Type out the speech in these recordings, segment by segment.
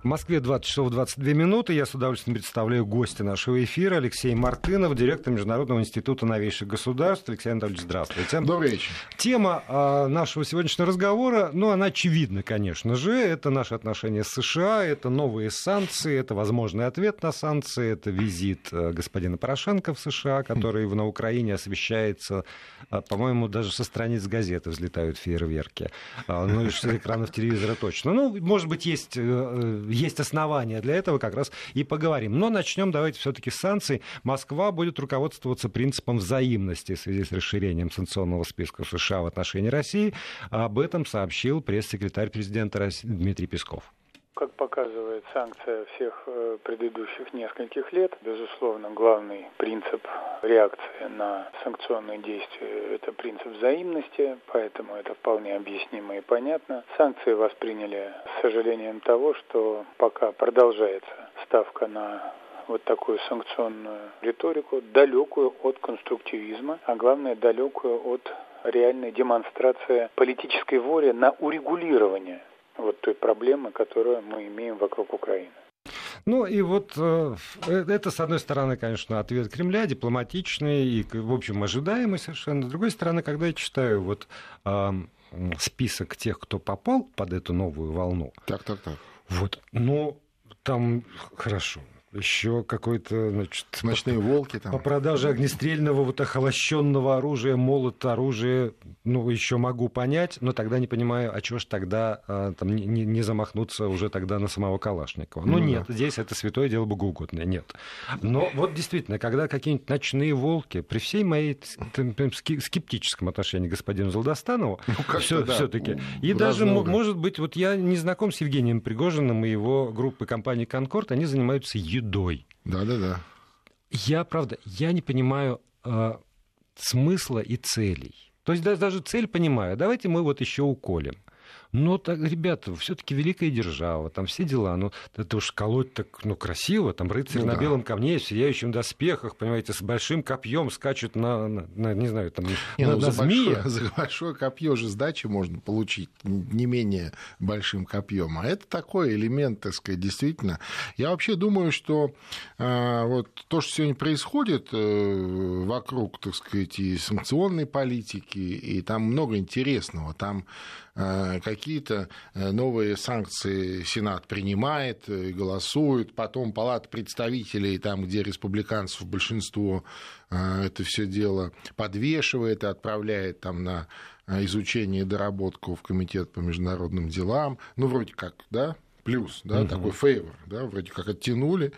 В Москве 20 часов 22 минуты. Я с удовольствием представляю гостя нашего эфира Алексей Мартынов, директор Международного института новейших государств. Алексей Анатольевич, здравствуйте. Добрый вечер. Тема э, нашего сегодняшнего разговора, ну, она очевидна, конечно же. Это наши отношения с США, это новые санкции, это возможный ответ на санкции, это визит э, господина Порошенко в США, который на Украине освещается, э, по-моему, даже со страниц газеты взлетают фейерверки. Э, ну, и с экранов телевизора точно. Ну, может быть, есть э, есть основания для этого, как раз и поговорим. Но начнем давайте все-таки с санкций. Москва будет руководствоваться принципом взаимности в связи с расширением санкционного списка США в отношении России. Об этом сообщил пресс-секретарь президента России Дмитрий Песков. Как показывает санкция всех э, предыдущих нескольких лет, безусловно, главный принцип реакции на санкционные действия – это принцип взаимности, поэтому это вполне объяснимо и понятно. Санкции восприняли с сожалением того, что пока продолжается ставка на вот такую санкционную риторику, далекую от конструктивизма, а главное, далекую от реальной демонстрации политической воли на урегулирование вот той проблемы, которую мы имеем вокруг Украины. Ну и вот э, э, это, с одной стороны, конечно, ответ Кремля, дипломатичный и, в общем, ожидаемый совершенно. С другой стороны, когда я читаю вот э, список тех, кто попал под эту новую волну. Так, так, так. Вот, ну, там хорошо еще какой-то, значит... Ночные волки там. По продаже огнестрельного вот охолощенного оружия, молот оружия, ну, еще могу понять, но тогда не понимаю, а чего ж тогда а, там не, не замахнуться уже тогда на самого Калашникова. Ну, ну нет, да. здесь это святое дело богоугодное, нет. Но вот действительно, когда какие-нибудь ночные волки, при всей моей скептическом отношении к господину Золдостанову, ну, все, да, все-таки, и даже, может быть, вот я не знаком с Евгением Пригожиным и его группой компании «Конкорд», они занимаются едой. Да-да-да. Я, правда, я не понимаю э, смысла и целей. То есть даже цель понимаю. Давайте мы вот еще уколем. Но, так, ребята, все-таки великая держава, там все дела. Ну, это уж колоть так ну, красиво, там рыцарь ну, на да. белом камне, в сияющем доспехах, понимаете, с большим копьем скачут на, на, на не знаю, там, не, на, ну, на за змея. Большое, за большое копье же сдачи можно получить не менее большим копьем. А это такой элемент, так сказать, действительно. Я вообще думаю, что э, вот то, что сегодня происходит э, вокруг, так сказать, и санкционной политики, и там много интересного. Там Э, какие-то э, новые санкции Сенат принимает, э, голосует, потом Палата представителей, там, где республиканцев большинство, это все дело подвешивает и отправляет там на изучение и доработку в Комитет по международным делам. Ну, вроде как, да, плюс, да, угу. такой фейвор, да, вроде как оттянули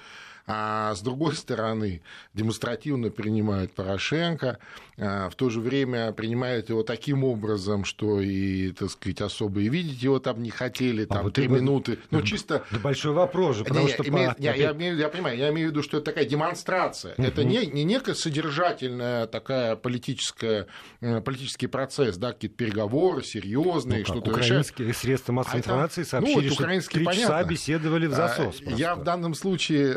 а с другой стороны демонстративно принимают Порошенко, а в то же время принимают его таким образом, что и, так сказать, особо и видеть его там не хотели, а там а три вот минуты. Ну, чисто... Да большой вопрос же, потому не, что... Имею, по... я, я, имею, я понимаю, я имею в виду, что это такая демонстрация. Угу. Это не, не некая содержательная такая политическая, э, политический процесс, да, какие-то переговоры серьезные, ну, что-то Украинские решают. средства массовой а информации это, сообщили, ну, вот, что три часа беседовали в засос. А, я в данном случае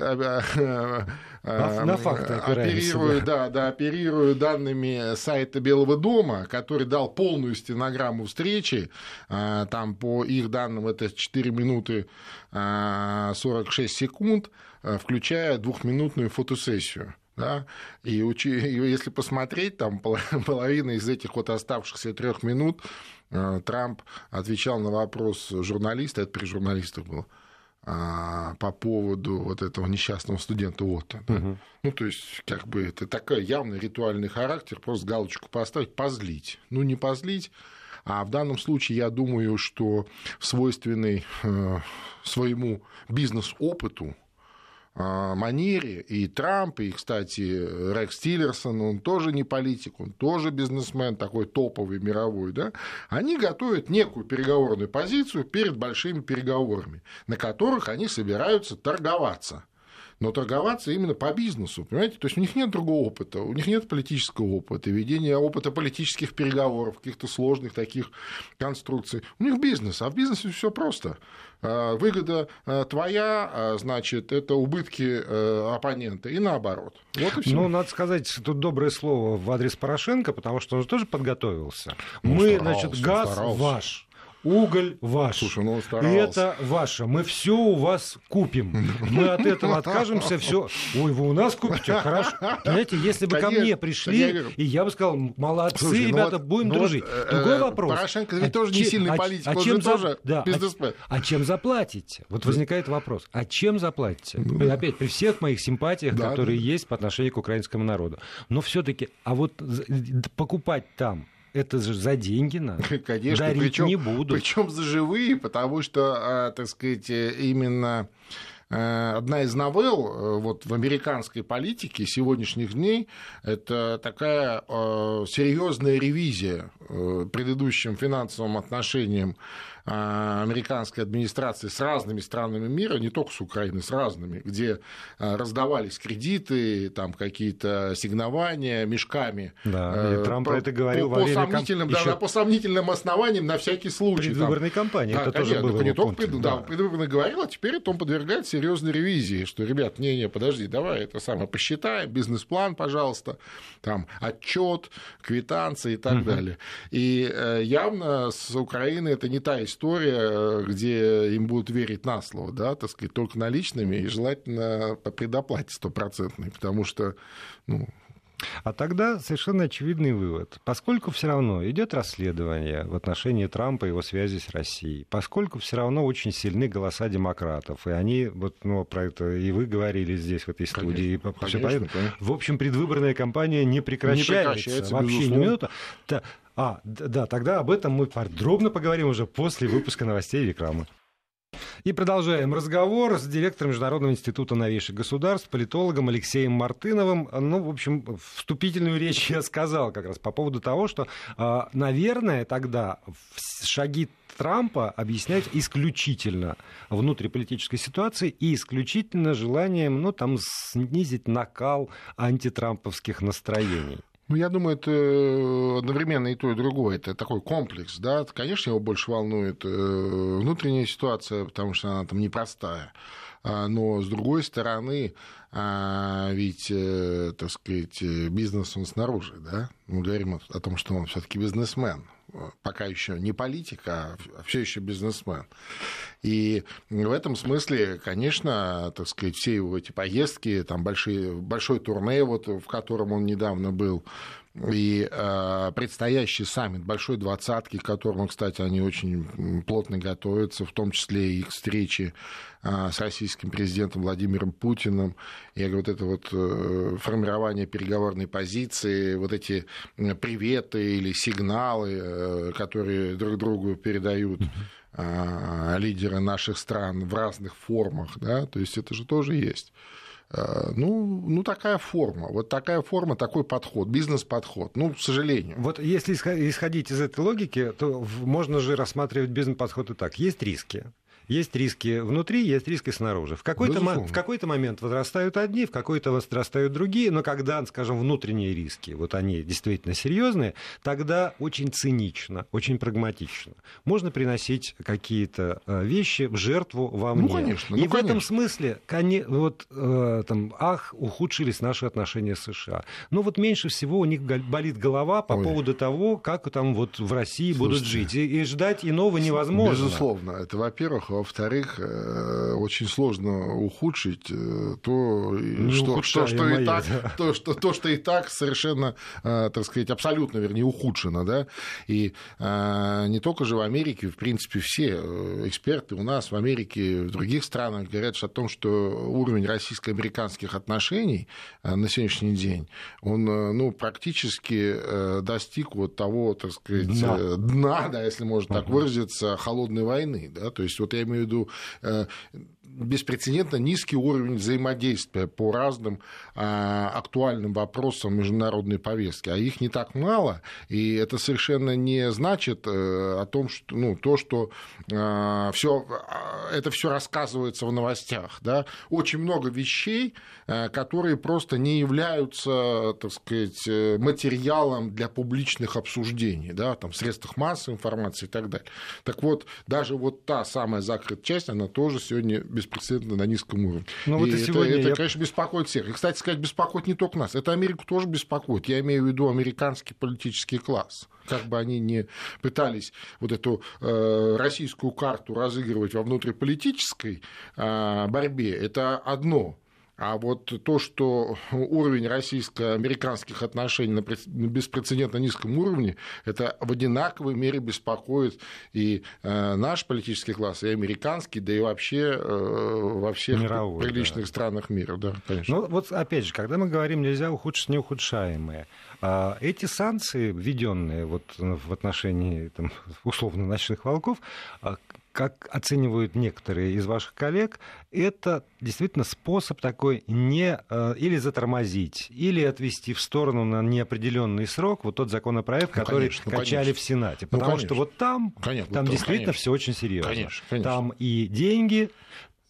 а, на, на факты оперирую, да, да, оперирую данными сайта Белого дома, который дал полную стенограмму встречи. Там по их данным это 4 минуты 46 а, секунд, включая двухминутную фотосессию. Да? И, учи, и если посмотреть, там половина из этих вот оставшихся трех минут Трамп отвечал на вопрос журналиста, это при журналистах было, а, по поводу вот этого несчастного студента Отто. Да? Угу. Ну, то есть, как бы это такой явный ритуальный характер, просто галочку поставить, позлить. Ну, не позлить, а в данном случае я думаю, что в свойственной э, своему бизнес-опыту манере. И Трамп, и, кстати, Рекс Тиллерсон, он тоже не политик, он тоже бизнесмен, такой топовый мировой, да, они готовят некую переговорную позицию перед большими переговорами, на которых они собираются торговаться но торговаться именно по бизнесу, понимаете? То есть у них нет другого опыта, у них нет политического опыта, ведения опыта политических переговоров, каких-то сложных таких конструкций. У них бизнес, а в бизнесе все просто. А, выгода а, твоя, а, значит, это убытки э, оппонента, и наоборот. Вот и всё. Ну, надо сказать тут доброе слово в адрес Порошенко, потому что он же тоже подготовился. Ну, Мы, старался, значит, газ старался. ваш уголь ваш. Слушай, ну И это ваше. Мы все у вас купим. Мы от этого откажемся, все. Ой, вы у нас купите? Хорошо. Понимаете, если бы ко мне пришли, и я бы сказал, молодцы, Слушай, ну ребята, вот, будем ну дружить. Вот, Другой э, вопрос. Порошенко ведь а тоже не сильный а, политик, а он чем же за... тоже да, бизнесмен. А, а чем заплатите? Вот возникает вопрос. А чем заплатите? Ну, Опять, при всех моих симпатиях, да, которые да. есть по отношению к украинскому народу. Но все-таки, а вот покупать там, это же за деньги надо. Конечно, Дарить причем, не буду. Причем за живые, потому что, а, так сказать, именно Э, одна из новелл э, вот, в американской политике сегодняшних дней – это такая э, серьезная ревизия предыдущим финансовым отношениям американской администрации с разными странами мира, не только с Украиной, с разными, где а, раздавались кредиты, там какие-то ассигнования мешками. Да, и Трамп по, это говорил по, во время сомнительным, комп... да, по сомнительным основаниям на всякий случай. Предвыборной там. кампании. Да, это конечно, тоже было не только пред, да. Да, предвыборно говорил, а теперь это он подвергает серьезной ревизии, что, ребят, не-не, подожди, давай это самое посчитаем, бизнес-план, пожалуйста, там отчет, квитанции и так угу. далее. И э, явно с Украины это не та история, история, где им будут верить на слово, да, так сказать, только наличными и желательно по предоплате стопроцентной, потому что, ну, а тогда совершенно очевидный вывод. Поскольку все равно идет расследование в отношении Трампа и его связи с Россией, поскольку все равно очень сильны голоса демократов, и они, вот, ну, про это и вы говорили здесь, в этой студии, конечно, и конечно, конечно. в общем, предвыборная кампания не прекращается, не прекращается вообще безусловно. ни минуты. А, да, тогда об этом мы подробно поговорим уже после выпуска новостей и рекламы. И продолжаем разговор с директором Международного института новейших государств, политологом Алексеем Мартыновым. Ну, в общем, вступительную речь я сказал как раз по поводу того, что, а, наверное, тогда шаги Трампа объяснять исключительно внутриполитической ситуации и исключительно желанием, ну, там, снизить накал антитрамповских настроений. Ну, я думаю, это э, одновременно и то, и другое. Это такой комплекс, да. Конечно, его больше волнует э, внутренняя ситуация, потому что она там непростая. А, но, с другой стороны, а, ведь, э, так сказать, бизнес он снаружи, да. Мы говорим о том, что он все таки бизнесмен пока еще не политик, а все еще бизнесмен. И в этом смысле, конечно, так сказать, все его эти поездки, там большие, большой турне, вот, в котором он недавно был, и э, предстоящий саммит Большой Двадцатки, к которому, кстати, они очень плотно готовятся, в том числе и их встречи э, с российским президентом Владимиром Путиным. Я говорю, вот это вот э, формирование переговорной позиции, вот эти приветы или сигналы, э, которые друг другу передают э, лидеры наших стран в разных формах, да, то есть это же тоже есть. Э, ну, ну, такая форма. Вот такая форма, такой подход, бизнес-подход. Ну, к сожалению. Вот если исходить из этой логики, то можно же рассматривать бизнес-подход и так. Есть риски. Есть риски внутри, есть риски снаружи. В какой-то, в какой-то момент возрастают одни, в какой-то возрастают другие, но когда, скажем, внутренние риски, вот они действительно серьезные, тогда очень цинично, очень прагматично. Можно приносить какие-то э, вещи в жертву во мне. Ну, конечно. Ну, И в этом смысле, вот, э, там, ах, ухудшились наши отношения с США. Но вот меньше всего у них болит голова по Ой. поводу того, как там вот в России Слушайте, будут жить. И, и ждать иного невозможно. Безусловно. Это, во-первых во-вторых, э, очень сложно ухудшить э, то, что, что, что, мои, и так, да. то, что, то, что и так совершенно, э, так сказать, абсолютно, вернее, ухудшено. Да? И не только же в Америке, в принципе, все эксперты у нас в Америке, в других странах говорят о том, что уровень российско-американских отношений на сегодняшний день, он ну, практически достиг вот того, так сказать, дна, дна да, если можно так выразиться, холодной войны. Да? То есть вот я имею в виду э, беспрецедентно низкий уровень взаимодействия по разным а, актуальным вопросам международной повестки, а их не так мало, и это совершенно не значит э, о том, что ну, то, что а, всё, а, это все рассказывается в новостях, да, очень много вещей, а, которые просто не являются, так сказать, э, материалом для публичных обсуждений, да, там, в средствах массовой информации и так далее. Так вот, даже вот та самая закрытая часть, она тоже сегодня беспрецедентно на низком уровне. Ну, вот и и это, сегодня это я... конечно, беспокоит всех. И, кстати сказать, беспокоит не только нас. Это Америку тоже беспокоит. Я имею в виду американский политический класс как бы они не пытались вот эту э, российскую карту разыгрывать во внутриполитической э, борьбе, это одно. А вот то, что уровень российско-американских отношений на беспрецедентно низком уровне, это в одинаковой мере беспокоит и э, наш политический класс, и американский, да и вообще э, во всех Мировой, приличных да. странах мира. Да, конечно. Ну вот опять же, когда мы говорим, нельзя ухудшить неухудшаемое, а эти санкции, введенные вот в отношении там, условно ночных волков, а как оценивают некоторые из ваших коллег, это действительно способ такой не э, или затормозить, или отвести в сторону на неопределенный срок вот тот законопроект, ну, который конечно, ну, качали конечно. в Сенате. Ну, Потому ну, что вот там, конечно, там действительно все очень серьезно. Конечно, конечно. Там и деньги,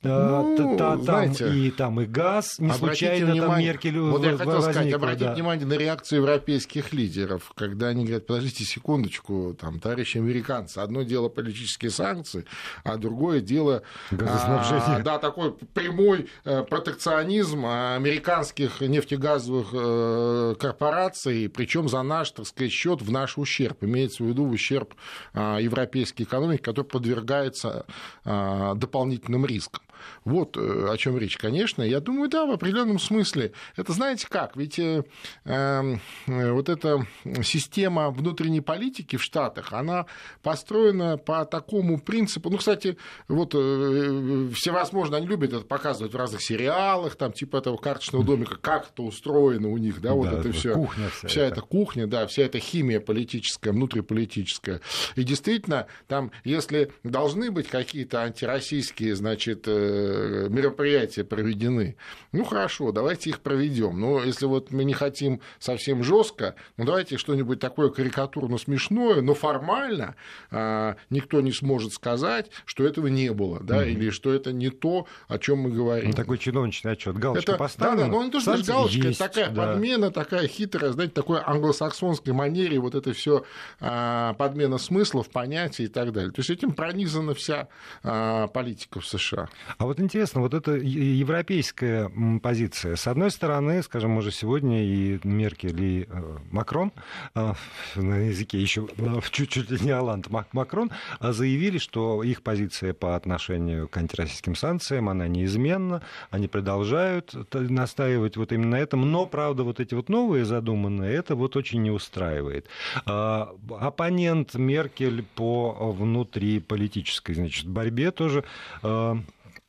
ну, та, там, знаете, и там и газ, не случайно внимание, там Меркель Вот я хотел сказать, обратите да. внимание на реакцию европейских лидеров, когда они говорят, подождите секундочку, там, товарищи американцы, одно дело политические санкции, а другое дело... А, да, такой прямой э, протекционизм американских нефтегазовых э, корпораций, причем за наш, так сказать, счет в наш ущерб, имеется в виду в ущерб а, европейской экономики, который подвергается а, дополнительным рискам. Вот э, о чем речь, конечно. Я думаю, да, в определенном смысле. Это знаете как? Ведь э, э, вот эта система внутренней политики в Штатах, она построена по такому принципу. Ну, кстати, вот э, всевозможно, они любят это показывать в разных сериалах, там, типа этого карточного домика, как это устроено у них, да, вот да, это все. Кухня вся, вся эта кухня, да, вся эта химия политическая, внутриполитическая. И действительно, там, если должны быть какие-то антироссийские, значит, э, Э, мероприятия проведены. Ну хорошо, давайте их проведем. Но если вот мы не хотим совсем жестко, ну давайте что-нибудь такое карикатурно смешное, но формально а, никто не сможет сказать, что этого не было, да, mm-hmm. или что это не то, о чем мы говорим. Ну, такой чиновничный отчет, галочка это, поставлена. Да, да, но не то, что даже галочка, есть, это такая да. подмена, такая хитрая, знаете, такой англосаксонской манере, вот это все а, подмена смыслов, понятий и так далее. То есть этим пронизана вся а, политика в США. А вот интересно, вот эта европейская позиция. С одной стороны, скажем, мы же сегодня и Меркель, и э, Макрон, э, на языке еще э, чуть-чуть не Оланд, Макрон, заявили, что их позиция по отношению к антироссийским санкциям, она неизменна, они продолжают настаивать вот именно на этом, но, правда, вот эти вот новые задуманные, это вот очень не устраивает. Оппонент Меркель по внутриполитической значит, борьбе тоже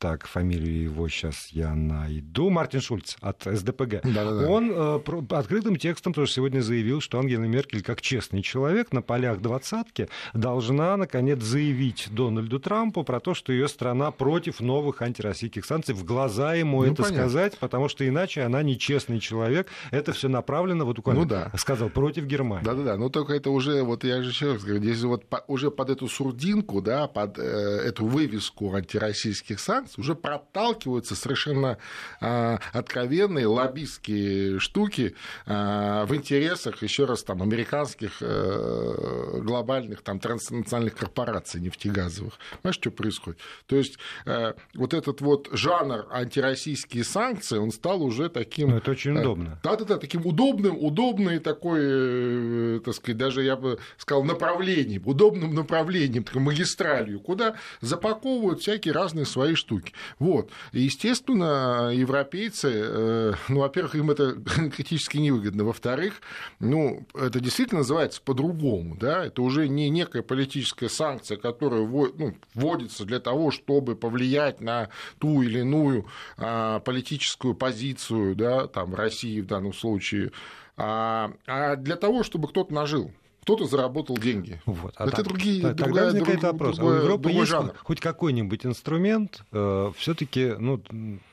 так, фамилию его сейчас я найду, Мартин Шульц от СДПГ. Да-да-да. Он э, открытым текстом тоже сегодня заявил, что Ангела Меркель, как честный человек, на полях двадцатки должна, наконец, заявить Дональду Трампу про то, что ее страна против новых антироссийских санкций, в глаза ему ну, это понятно. сказать, потому что иначе она нечестный человек. Это все направлено, вот буквально ну, да. сказал, против Германии. Да-да-да, но только это уже, вот я же еще раз говорю, здесь вот по, уже под эту сурдинку, да, под э, эту вывеску антироссийских санкций, уже проталкиваются совершенно а, откровенные лоббистские штуки а, в интересах, еще раз, там, американских а, глобальных там, транснациональных корпораций нефтегазовых. Знаешь, что происходит? То есть а, вот этот вот жанр антироссийские санкции, он стал уже таким... Ну, это очень удобно. Да-да-да, таким удобным, удобный такой, э, так сказать, даже я бы сказал, направлением, удобным направлением, такой магистралью, куда запаковывают всякие разные свои штуки штуки. Вот. Естественно, европейцы, э, ну, во-первых, им это критически невыгодно. Во-вторых, ну, это действительно называется по-другому, да, это уже не некая политическая санкция, которая ну, вводится для того, чтобы повлиять на ту или иную а, политическую позицию, да, там, России в данном случае, а, а для того, чтобы кто-то нажил кто-то заработал деньги. Вот. А это так, другие, так, другая, тогда возникает друг, вопрос. Другое, а у Европы есть жанр. хоть какой-нибудь инструмент э, все-таки ну,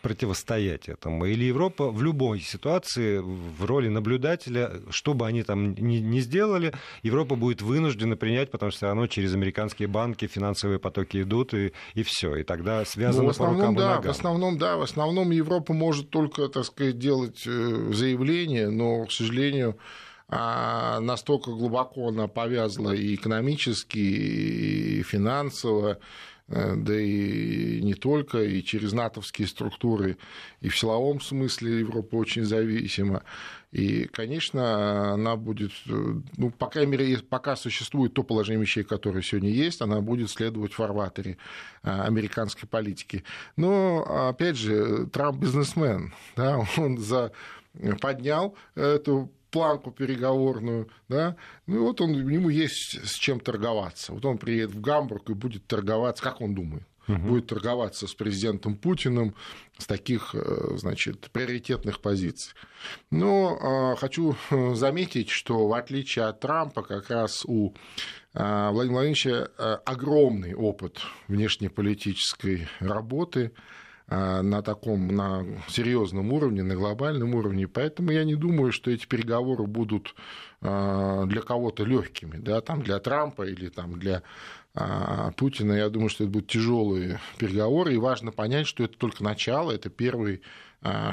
противостоять этому? Или Европа в любой ситуации в роли наблюдателя, что бы они там ни, ни сделали, Европа будет вынуждена принять, потому что все равно через американские банки финансовые потоки идут, и, и все. И тогда связано ну, в основном, по рукам да, и ногам. В основном, да, в основном Европа может только, так сказать, делать э, заявление, но, к сожалению, настолько глубоко она повязла и экономически, и финансово, да и не только, и через натовские структуры, и в силовом смысле Европа очень зависима. И, конечно, она будет, ну, по крайней мере, пока существует то положение вещей, которое сегодня есть, она будет следовать фарватере американской политики. Но, опять же, Трамп бизнесмен, да, он за поднял эту планку переговорную, да, ну и вот он, ему есть с чем торговаться. Вот он приедет в Гамбург и будет торговаться, как он думает, угу. будет торговаться с президентом Путиным с таких, э, значит, приоритетных позиций. Но а, хочу э, заметить, что в отличие от Трампа, как раз у а, Владимира Владимировича э, огромный опыт внешнеполитической работы, на таком, на серьезном уровне, на глобальном уровне. Поэтому я не думаю, что эти переговоры будут а, для кого-то легкими, да, там для Трампа или там для а, Путина. Я думаю, что это будут тяжелые переговоры, и важно понять, что это только начало, это первый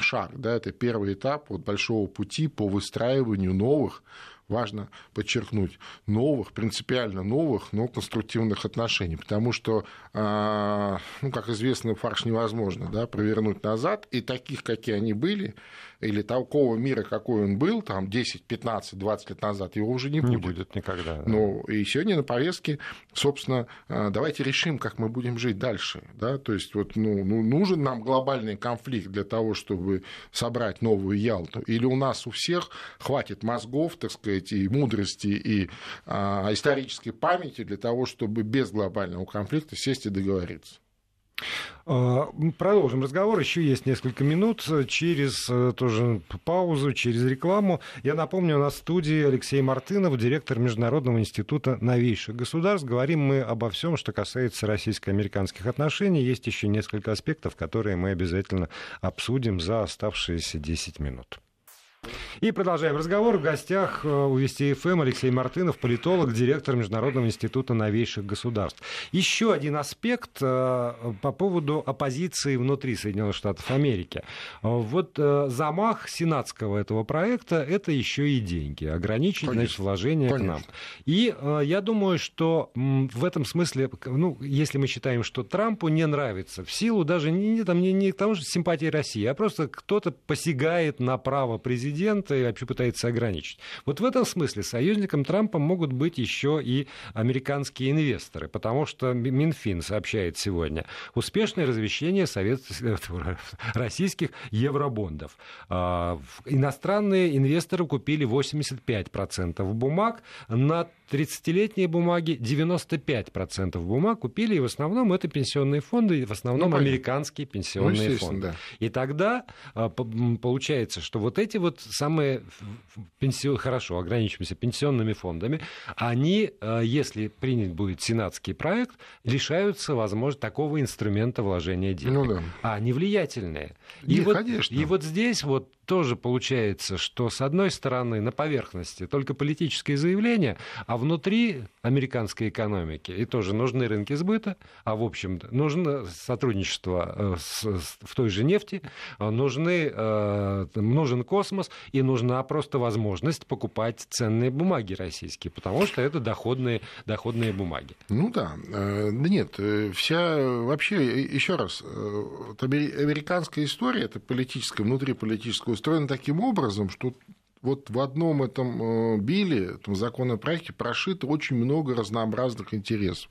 шаг, да, это первый этап вот большого пути по выстраиванию новых важно подчеркнуть, новых, принципиально новых, но конструктивных отношений. Потому что, а, ну, как известно, фарш невозможно да, провернуть назад, и таких, какие они были, или такого мира, какой он был, там 10, 15, 20 лет назад, его уже не будет. Не будет никогда. Да. Ну, и сегодня на повестке, собственно, а, давайте решим, как мы будем жить дальше. Да? То есть вот, ну, ну, нужен нам глобальный конфликт для того, чтобы собрать новую Ялту, или у нас у всех хватит мозгов, так сказать, и мудрости, и а, исторической памяти для того, чтобы без глобального конфликта сесть и договориться. А, продолжим разговор. Еще есть несколько минут. Через э, тоже паузу, через рекламу. Я напомню, у нас в студии Алексей Мартынов, директор Международного института новейших государств. Говорим мы обо всем, что касается российско-американских отношений. Есть еще несколько аспектов, которые мы обязательно обсудим за оставшиеся 10 минут. И продолжаем разговор. В гостях э, у Вести ФМ Алексей Мартынов, политолог, директор Международного института новейших государств. Еще один аспект э, по поводу оппозиции внутри Соединенных Штатов Америки. Вот э, замах сенатского этого проекта – это еще и деньги. Ограничить, Конечно. значит, вложения Конечно. к нам. И я думаю, что в этом смысле, ну, если мы считаем, что Трампу не нравится, в силу даже не, не, там, не, не к тому же симпатии России, а просто кто-то посягает на право президента и вообще пытается ограничить. Вот в этом смысле союзником Трампа могут быть еще и американские инвесторы, потому что Минфин сообщает сегодня успешное развещение совет... российских евробондов. А, иностранные инвесторы купили 85% бумаг на 30-летние бумаги 95% бумаг купили, и в основном это пенсионные фонды, и в основном ну, американские пенсионные ну, фонды. Да. И тогда а, получается, что вот эти вот самые пенсион... хорошо, ограничимся пенсионными фондами, они, а, если принят будет сенатский проект, лишаются, возможно, такого инструмента вложения денег. Ну, да. А они влиятельные. И, и, вот, конечно. и вот здесь вот тоже получается, что с одной стороны на поверхности только политическое заявление, а внутри американской экономики и тоже нужны рынки сбыта, а в общем нужно сотрудничество э, с, с, в той же нефти, э, нужны, э, нужен космос и нужна просто возможность покупать ценные бумаги российские, потому что это доходные, доходные бумаги. Ну да, да нет, вся вообще, еще раз, американская история, это политическая, внутриполитическая устроена таким образом, что вот в одном этом э, биле, этом законопроекте прошито очень много разнообразных интересов.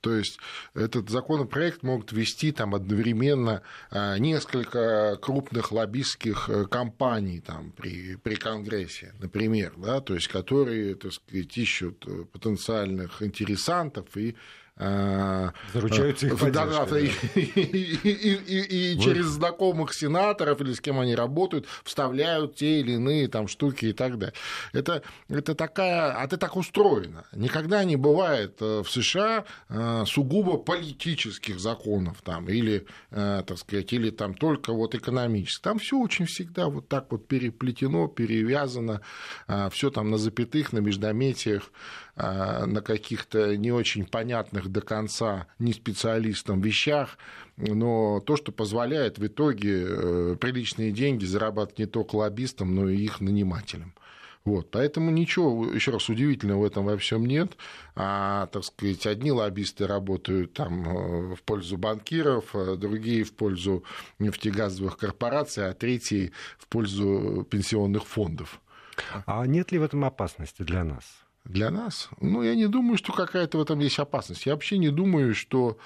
То есть этот законопроект могут вести там одновременно э, несколько крупных лоббистских э, компаний там, при, при Конгрессе, например, да, то есть которые так сказать, ищут потенциальных интересантов и Заручаются их да, да, и, и, и, и через знакомых сенаторов или с кем они работают вставляют те или иные там штуки и так далее. Это, это такая, а это так устроено. Никогда не бывает э, в США э, сугубо политических законов там, или, э, так сказать, или там только вот экономических. Там все очень всегда вот так вот переплетено, перевязано, все там на запятых, на междометиях. А, на каких-то не очень понятных до конца не специалистам вещах, но то, что позволяет в итоге э, приличные деньги зарабатывать не только лоббистам, но и их нанимателям. Вот, поэтому ничего, еще раз, удивительного в этом во всем нет. А, так сказать, одни лоббисты работают там э, в пользу банкиров, другие в пользу нефтегазовых корпораций, а третьи в пользу пенсионных фондов. А нет ли в этом опасности для нас? Для нас. Ну, я не думаю, что какая-то в этом есть опасность. Я вообще не думаю, что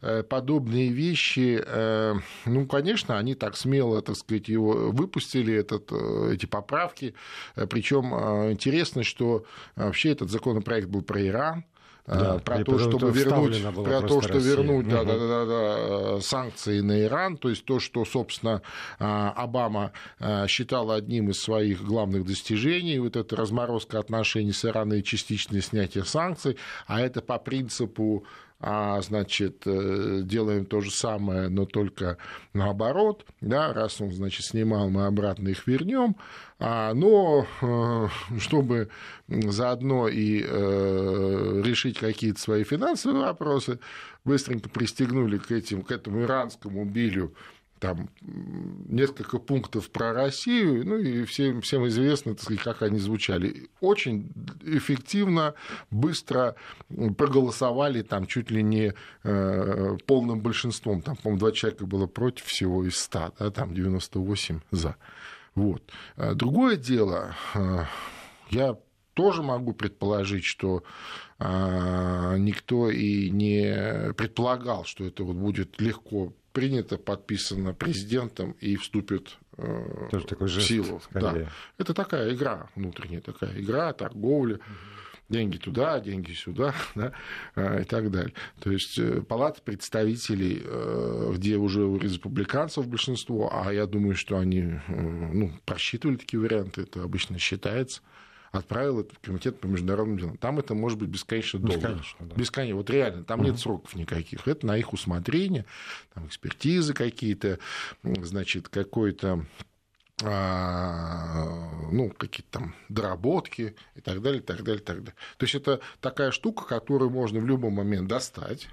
э, подобные вещи, э, ну, конечно, они так смело, так сказать, его выпустили, этот, э, эти поправки. Причем интересно, что вообще этот законопроект был про Иран, да, про то, чтобы вернуть, про то, что вернуть да, да, да, да, санкции на Иран, то есть то, что, собственно, а, Обама а, считал одним из своих главных достижений, вот эта разморозка отношений с Ираном и частичное снятие санкций, а это по принципу а, значит, э, делаем то же самое, но только наоборот, да, раз он, значит, снимал, мы обратно их вернем, а, но э, чтобы заодно и э, решить какие-то свои финансовые вопросы, быстренько пристегнули к, этим, к этому иранскому билю там несколько пунктов про Россию, ну и всем, всем известно, так сказать, как они звучали. Очень эффективно, быстро проголосовали там чуть ли не э, полным большинством. Там, по-моему, два человека было против всего из 100, да, там 98 за. Вот. А другое дело, э, я тоже могу предположить, что а, никто и не предполагал, что это вот будет легко принято, подписано президентом и вступит э, Тоже такой жест, в силу. Да. Это такая игра, внутренняя такая игра, торговля. деньги туда, деньги сюда, да, э, и так далее. То есть э, палата представителей, где уже у республиканцев большинство, а я думаю, что они ну, просчитывали такие варианты, это обычно считается, отправил это в комитет по международным делам. Там это может быть бесконечно долго. Бесконечно, да. бесконечно. Вот реально, там угу. нет сроков никаких. Это на их усмотрение, там экспертизы какие-то, значит, какой-то а, ну, какие-то там доработки и так далее, и так далее, и так далее. То есть это такая штука, которую можно в любой момент достать,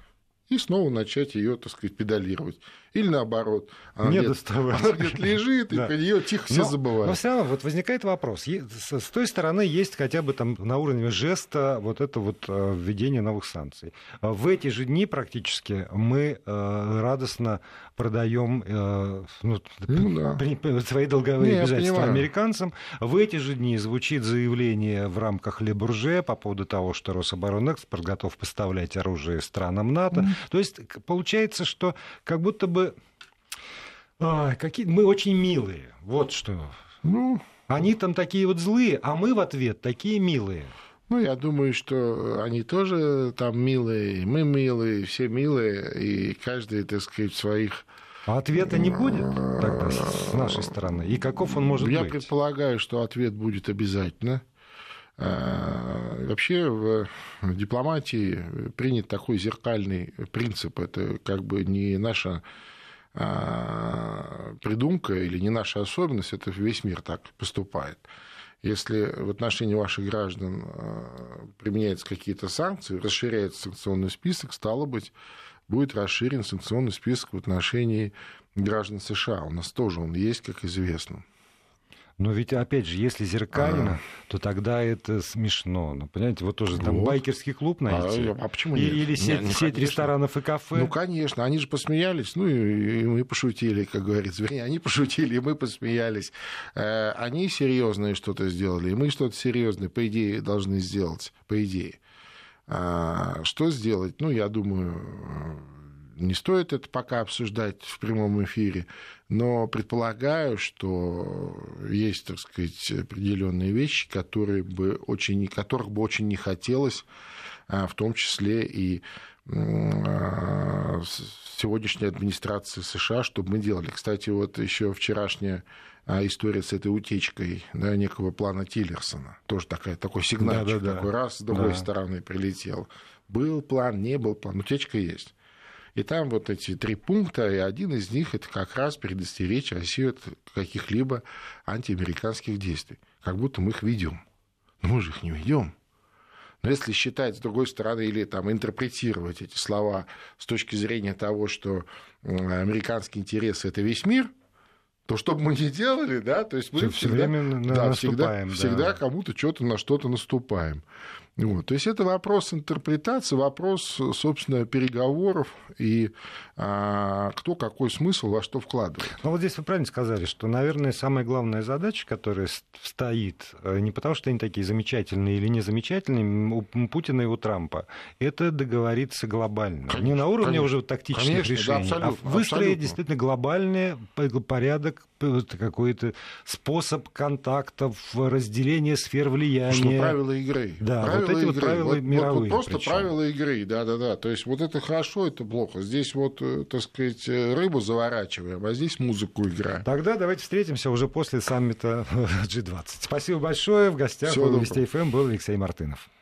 и снова начать ее, так сказать, педалировать. Или наоборот, она не где-то, она где-то лежит, и про нее тихо все забывают. Но все равно вот возникает вопрос. С той стороны есть хотя бы там на уровне жеста вот это вот э, введение новых санкций. В эти же дни практически мы э, радостно продаем э, ну, ну, да. свои долговые не, обязательства американцам. В эти же дни звучит заявление в рамках Лебурже по поводу того, что Рособоронэкспорт готов поставлять оружие странам НАТО. Mm. То есть получается, что как будто бы а, какие... мы очень милые. Вот что. Ну, они там такие вот злые, а мы в ответ такие милые. Ну, я думаю, что они тоже там милые, мы милые, все милые, и каждый, так сказать, в своих... А ответа не будет тогда с нашей стороны? И каков он может я быть? Я предполагаю, что ответ будет обязательно. А, вообще в дипломатии принят такой зеркальный принцип. Это как бы не наша а, придумка или не наша особенность, это весь мир так поступает. Если в отношении ваших граждан а, применяются какие-то санкции, расширяется санкционный список, стало быть, будет расширен санкционный список в отношении граждан США. У нас тоже он есть, как известно. Но ведь, опять же, если зеркально, а... то тогда это смешно. Ну, понимаете, вот тоже там вот. байкерский клуб найти. А, а почему нет? Или сеть, не, ну, сеть ресторанов и кафе. Ну, конечно, они же посмеялись, ну, и, и мы пошутили, как говорится. Вернее, они пошутили, и мы посмеялись. Э, они серьезные что-то сделали, и мы что-то серьезное, по идее, должны сделать, по идее. А, что сделать? Ну, я думаю, не стоит это пока обсуждать в прямом эфире, но предполагаю, что есть, так сказать, определенные вещи, которые бы очень, которых бы очень не хотелось, а, в том числе и а, сегодняшней администрации США, чтобы мы делали. Кстати, вот еще вчерашняя а, история с этой утечкой да, некого плана Тиллерсона. Тоже такая, такой сигнальчик, да, да, такой раз с другой да. стороны прилетел. Был план, не был план, утечка есть. И там вот эти три пункта, и один из них это как раз предостеречь Россию от каких-либо антиамериканских действий. Как будто мы их ведем. Но мы же их не ведем. Но если считать с другой стороны или там, интерпретировать эти слова с точки зрения того, что американские интересы это весь мир, то что бы мы ни делали, да, то есть мы Все всегда, время да, всегда, да. всегда кому-то что-то на что-то наступаем. Вот. То есть это вопрос интерпретации, вопрос, собственно, переговоров и а, кто какой смысл во что вкладывает. Ну вот здесь вы правильно сказали, что, наверное, самая главная задача, которая стоит, э, не потому что они такие замечательные или незамечательные, у Путина и у Трампа, это договориться глобально. не Конечно, на уровне конечно. уже тактических Конечно, да, решений, абсолютно, а выстроить абсолютно. действительно глобальный п- порядок, какой-то способ контактов, разделение сфер Что влияния. правила игры. Да, вот эти вот правила мировые просто причем. правила игры, да-да-да. То есть вот это хорошо, это плохо. Здесь вот, э, так сказать, э, рыбу заворачиваем, а здесь музыку играем. Тогда давайте встретимся уже после саммита G20. Спасибо большое. В гостях Всего у. Вести ФМ был Алексей Мартынов.